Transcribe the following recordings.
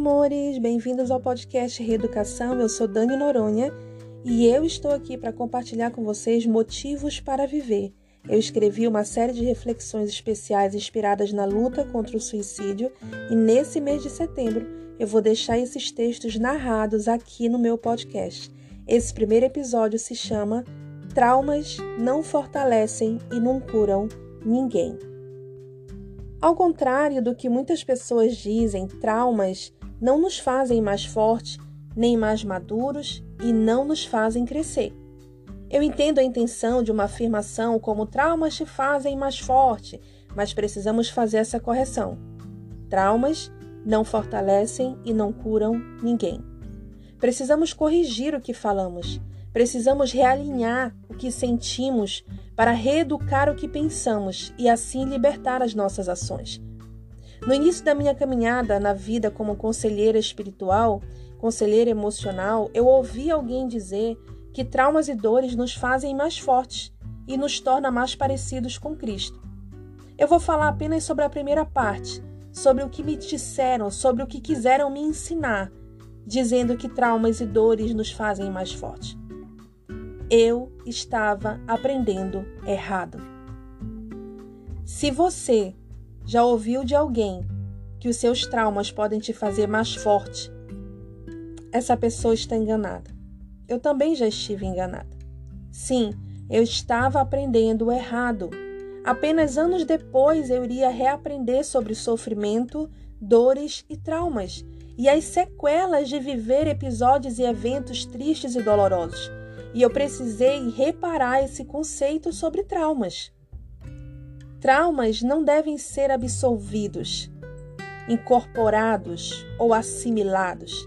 amores! Bem-vindos ao podcast Reeducação. Eu sou Dani Noronha e eu estou aqui para compartilhar com vocês motivos para viver. Eu escrevi uma série de reflexões especiais inspiradas na luta contra o suicídio e nesse mês de setembro eu vou deixar esses textos narrados aqui no meu podcast. Esse primeiro episódio se chama Traumas não fortalecem e não curam ninguém. Ao contrário do que muitas pessoas dizem, traumas não nos fazem mais fortes, nem mais maduros e não nos fazem crescer. Eu entendo a intenção de uma afirmação como traumas te fazem mais forte, mas precisamos fazer essa correção. Traumas não fortalecem e não curam ninguém. Precisamos corrigir o que falamos. Precisamos realinhar o que sentimos para reeducar o que pensamos e assim libertar as nossas ações. No início da minha caminhada na vida como conselheira espiritual, conselheira emocional, eu ouvi alguém dizer que traumas e dores nos fazem mais fortes e nos torna mais parecidos com Cristo. Eu vou falar apenas sobre a primeira parte, sobre o que me disseram, sobre o que quiseram me ensinar, dizendo que traumas e dores nos fazem mais fortes eu estava aprendendo errado. Se você já ouviu de alguém que os seus traumas podem te fazer mais forte, essa pessoa está enganada. Eu também já estive enganada. Sim, eu estava aprendendo errado. Apenas anos depois eu iria reaprender sobre sofrimento, dores e traumas e as sequelas de viver episódios e eventos tristes e dolorosos e eu precisei reparar esse conceito sobre traumas. Traumas não devem ser absolvidos, incorporados ou assimilados.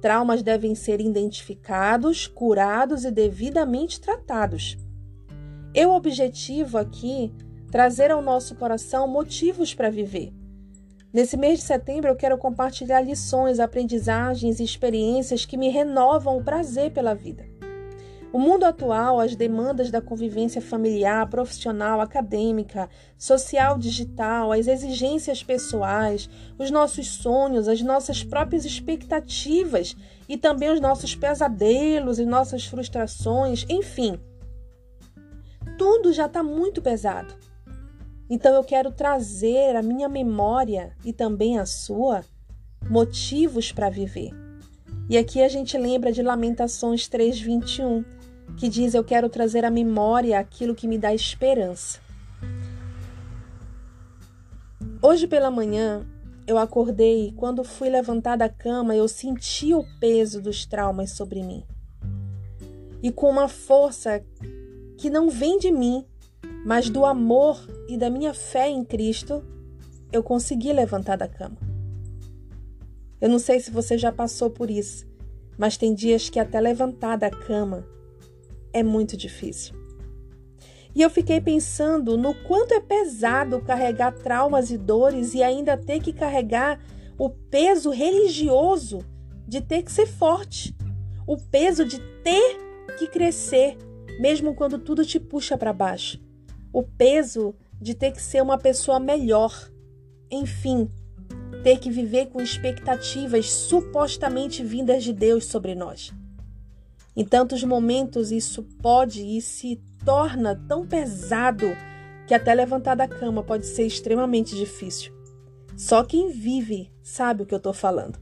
Traumas devem ser identificados, curados e devidamente tratados. Eu objetivo aqui trazer ao nosso coração motivos para viver. Nesse mês de setembro, eu quero compartilhar lições, aprendizagens e experiências que me renovam o prazer pela vida. O mundo atual, as demandas da convivência familiar, profissional, acadêmica, social, digital, as exigências pessoais, os nossos sonhos, as nossas próprias expectativas e também os nossos pesadelos e nossas frustrações, enfim. Tudo já está muito pesado. Então eu quero trazer à minha memória e também à sua motivos para viver. E aqui a gente lembra de Lamentações 3:21 que diz: Eu quero trazer à memória aquilo que me dá esperança. Hoje pela manhã, eu acordei e quando fui levantar da cama, eu senti o peso dos traumas sobre mim. E com uma força que não vem de mim, mas do amor e da minha fé em Cristo, eu consegui levantar da cama. Eu não sei se você já passou por isso, mas tem dias que até levantar da cama é muito difícil. E eu fiquei pensando no quanto é pesado carregar traumas e dores e ainda ter que carregar o peso religioso de ter que ser forte, o peso de ter que crescer, mesmo quando tudo te puxa para baixo, o peso de ter que ser uma pessoa melhor. Enfim, ter que viver com expectativas supostamente vindas de Deus sobre nós. Em tantos momentos isso pode e se torna tão pesado que até levantar da cama pode ser extremamente difícil. Só quem vive sabe o que eu estou falando.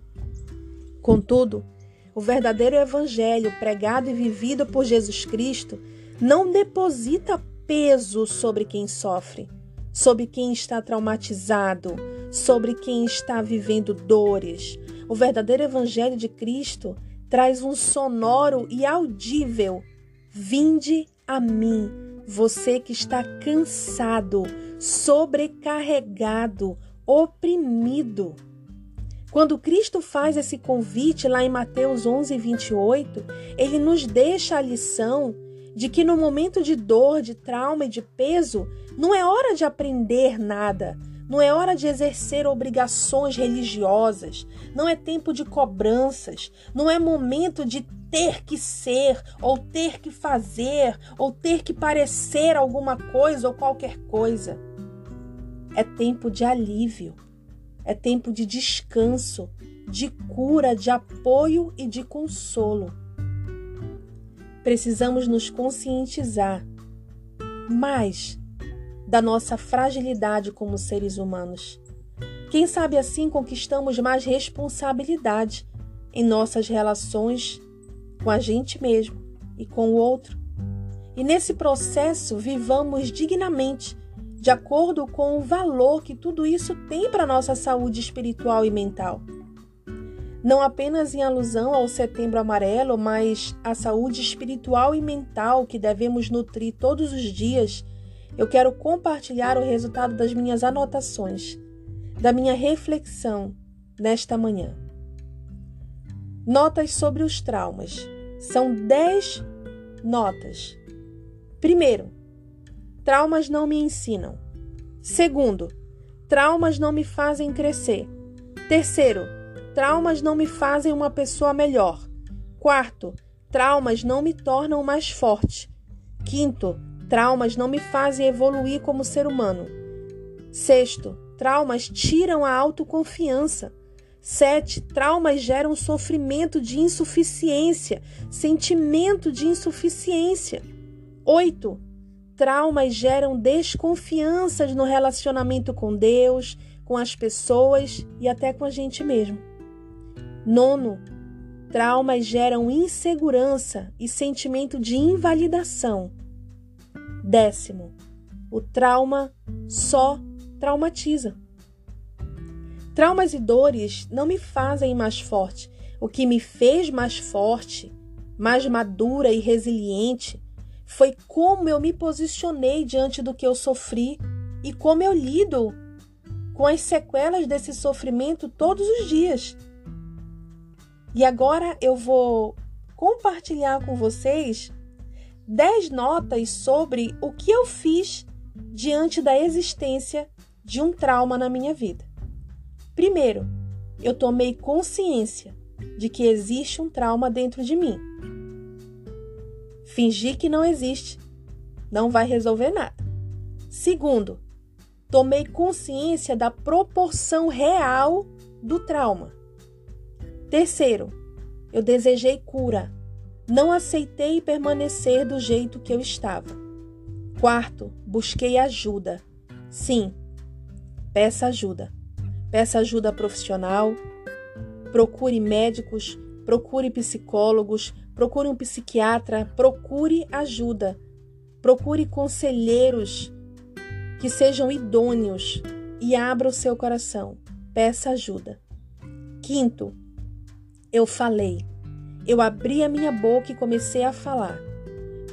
Contudo, o verdadeiro evangelho pregado e vivido por Jesus Cristo não deposita peso sobre quem sofre, sobre quem está traumatizado, sobre quem está vivendo dores. O verdadeiro evangelho de Cristo traz um sonoro e audível: Vinde a mim, você que está cansado, sobrecarregado, oprimido. Quando Cristo faz esse convite lá em Mateus 11, 28, ele nos deixa a lição de que no momento de dor, de trauma e de peso, não é hora de aprender nada, não é hora de exercer obrigações religiosas, não é tempo de cobranças, não é momento de ter que ser, ou ter que fazer, ou ter que parecer alguma coisa ou qualquer coisa. É tempo de alívio, é tempo de descanso, de cura, de apoio e de consolo. Precisamos nos conscientizar mais da nossa fragilidade como seres humanos. Quem sabe assim conquistamos mais responsabilidade em nossas relações com a gente mesmo e com o outro. E nesse processo vivamos dignamente, de acordo com o valor que tudo isso tem para nossa saúde espiritual e mental. Não apenas em alusão ao Setembro Amarelo, mas à saúde espiritual e mental que devemos nutrir todos os dias, eu quero compartilhar o resultado das minhas anotações, da minha reflexão nesta manhã. Notas sobre os traumas. São 10 notas. Primeiro, traumas não me ensinam. Segundo, traumas não me fazem crescer. Terceiro, traumas não me fazem uma pessoa melhor. Quarto, traumas não me tornam mais forte. Quinto, traumas não me fazem evoluir como ser humano. Sexto, traumas tiram a autoconfiança. Sete, traumas geram sofrimento de insuficiência, sentimento de insuficiência. Oito, traumas geram desconfianças no relacionamento com Deus, com as pessoas e até com a gente mesmo. Nono, traumas geram insegurança e sentimento de invalidação. Décimo, o trauma só traumatiza. Traumas e dores não me fazem mais forte. O que me fez mais forte, mais madura e resiliente foi como eu me posicionei diante do que eu sofri e como eu lido com as sequelas desse sofrimento todos os dias. E agora eu vou compartilhar com vocês 10 notas sobre o que eu fiz diante da existência de um trauma na minha vida. Primeiro, eu tomei consciência de que existe um trauma dentro de mim. Fingir que não existe não vai resolver nada. Segundo, tomei consciência da proporção real do trauma. Terceiro, eu desejei cura. Não aceitei permanecer do jeito que eu estava. Quarto, busquei ajuda. Sim, peça ajuda. Peça ajuda profissional, procure médicos, procure psicólogos, procure um psiquiatra, procure ajuda. Procure conselheiros que sejam idôneos e abra o seu coração. Peça ajuda. Quinto, eu falei. Eu abri a minha boca e comecei a falar.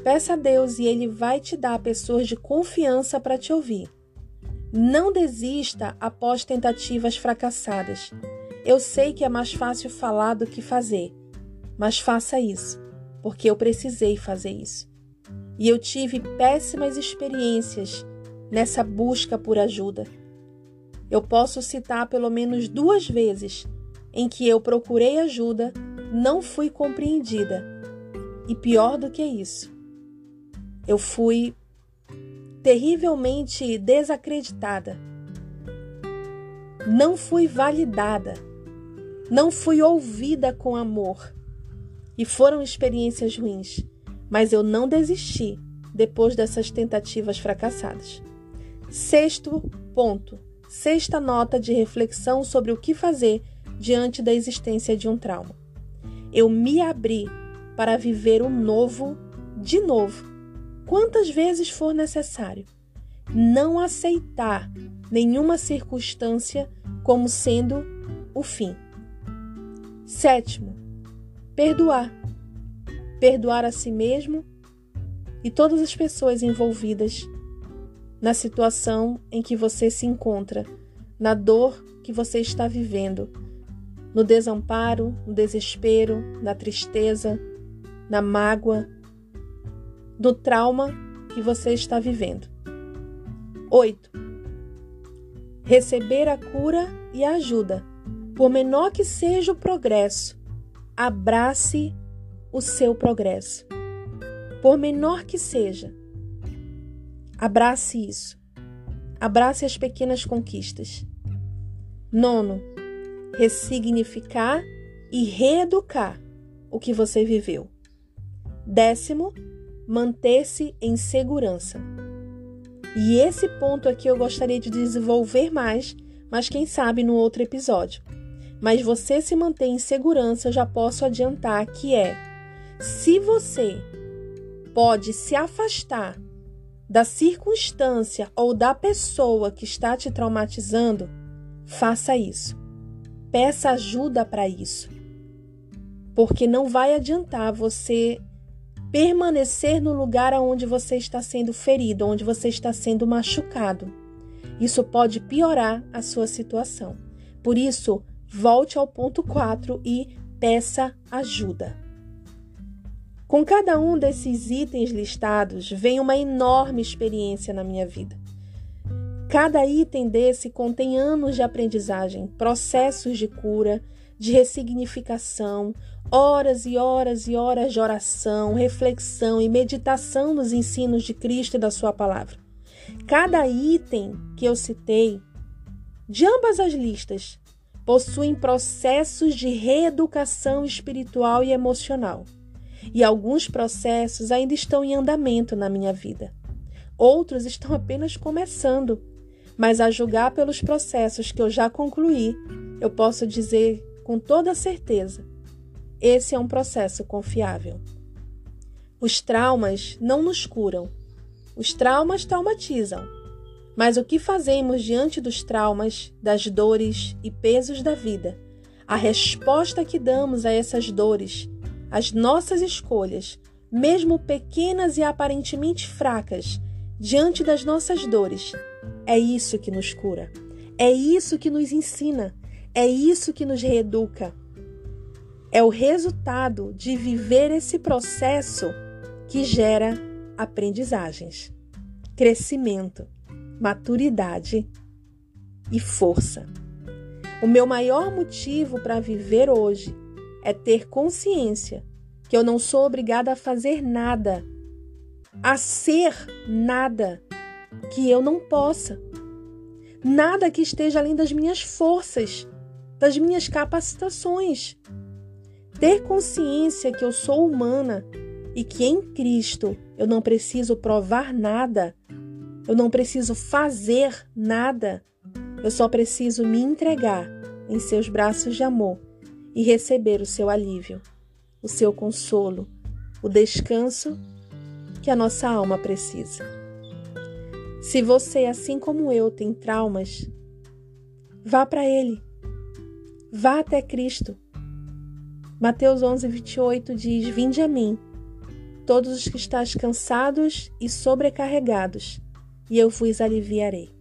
Peça a Deus e Ele vai te dar pessoas de confiança para te ouvir. Não desista após tentativas fracassadas. Eu sei que é mais fácil falar do que fazer, mas faça isso, porque eu precisei fazer isso. E eu tive péssimas experiências nessa busca por ajuda. Eu posso citar pelo menos duas vezes em que eu procurei ajuda, não fui compreendida. E pior do que isso, eu fui terrivelmente desacreditada. Não fui validada, não fui ouvida com amor. E foram experiências ruins, mas eu não desisti depois dessas tentativas fracassadas. Sexto ponto, sexta nota de reflexão sobre o que fazer diante da existência de um trauma. Eu me abri para viver o novo de novo quantas vezes for necessário. Não aceitar nenhuma circunstância como sendo o fim. Sétimo, perdoar. Perdoar a si mesmo e todas as pessoas envolvidas na situação em que você se encontra, na dor que você está vivendo, no desamparo, no desespero, na tristeza, na mágoa, do trauma que você está vivendo. 8. Receber a cura e a ajuda. Por menor que seja o progresso, abrace o seu progresso. Por menor que seja, abrace isso. Abrace as pequenas conquistas. Nono, ressignificar e reeducar o que você viveu. Décimo, manter-se em segurança. E esse ponto aqui eu gostaria de desenvolver mais, mas quem sabe no outro episódio. Mas você se manter em segurança, já posso adiantar que é: se você pode se afastar da circunstância ou da pessoa que está te traumatizando, faça isso. Peça ajuda para isso. Porque não vai adiantar você permanecer no lugar onde você está sendo ferido, onde você está sendo machucado. Isso pode piorar a sua situação. Por isso, volte ao ponto 4 e peça ajuda. Com cada um desses itens listados, vem uma enorme experiência na minha vida. Cada item desse contém anos de aprendizagem, processos de cura, de ressignificação, horas e horas e horas de oração, reflexão e meditação nos ensinos de Cristo e da Sua palavra. Cada item que eu citei, de ambas as listas, possuem processos de reeducação espiritual e emocional e alguns processos ainda estão em andamento na minha vida. Outros estão apenas começando, mas a julgar pelos processos que eu já concluí, eu posso dizer com toda certeza: esse é um processo confiável. Os traumas não nos curam. Os traumas traumatizam. Mas o que fazemos diante dos traumas, das dores e pesos da vida? A resposta que damos a essas dores as nossas escolhas, mesmo pequenas e aparentemente fracas, diante das nossas dores, é isso que nos cura. É isso que nos ensina. É isso que nos reeduca. É o resultado de viver esse processo que gera aprendizagens, crescimento, maturidade e força. O meu maior motivo para viver hoje é ter consciência que eu não sou obrigada a fazer nada, a ser nada que eu não possa. Nada que esteja além das minhas forças, das minhas capacitações. Ter consciência que eu sou humana e que em Cristo eu não preciso provar nada, eu não preciso fazer nada, eu só preciso me entregar em seus braços de amor e receber o seu alívio, o seu consolo, o descanso que a nossa alma precisa. Se você, assim como eu, tem traumas, vá para Ele. Vá até Cristo. Mateus 11, 28 diz: Vinde a mim, todos os que estáis cansados e sobrecarregados, e eu vos aliviarei.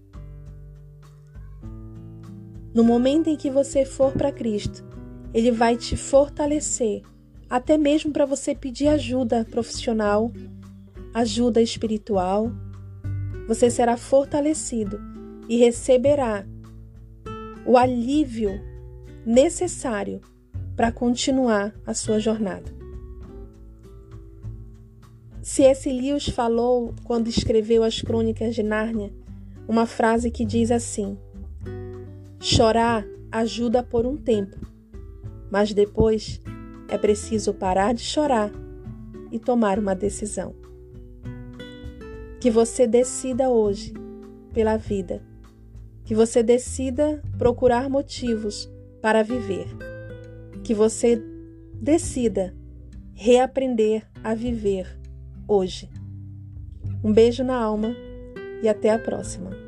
No momento em que você for para Cristo, ele vai te fortalecer, até mesmo para você pedir ajuda profissional, ajuda espiritual. Você será fortalecido e receberá o alívio necessário para continuar a sua jornada. C.S. Lewis falou, quando escreveu as Crônicas de Nárnia, uma frase que diz assim: Chorar ajuda por um tempo, mas depois é preciso parar de chorar e tomar uma decisão. Que você decida hoje pela vida. Que você decida procurar motivos para viver. Que você decida reaprender a viver hoje. Um beijo na alma e até a próxima.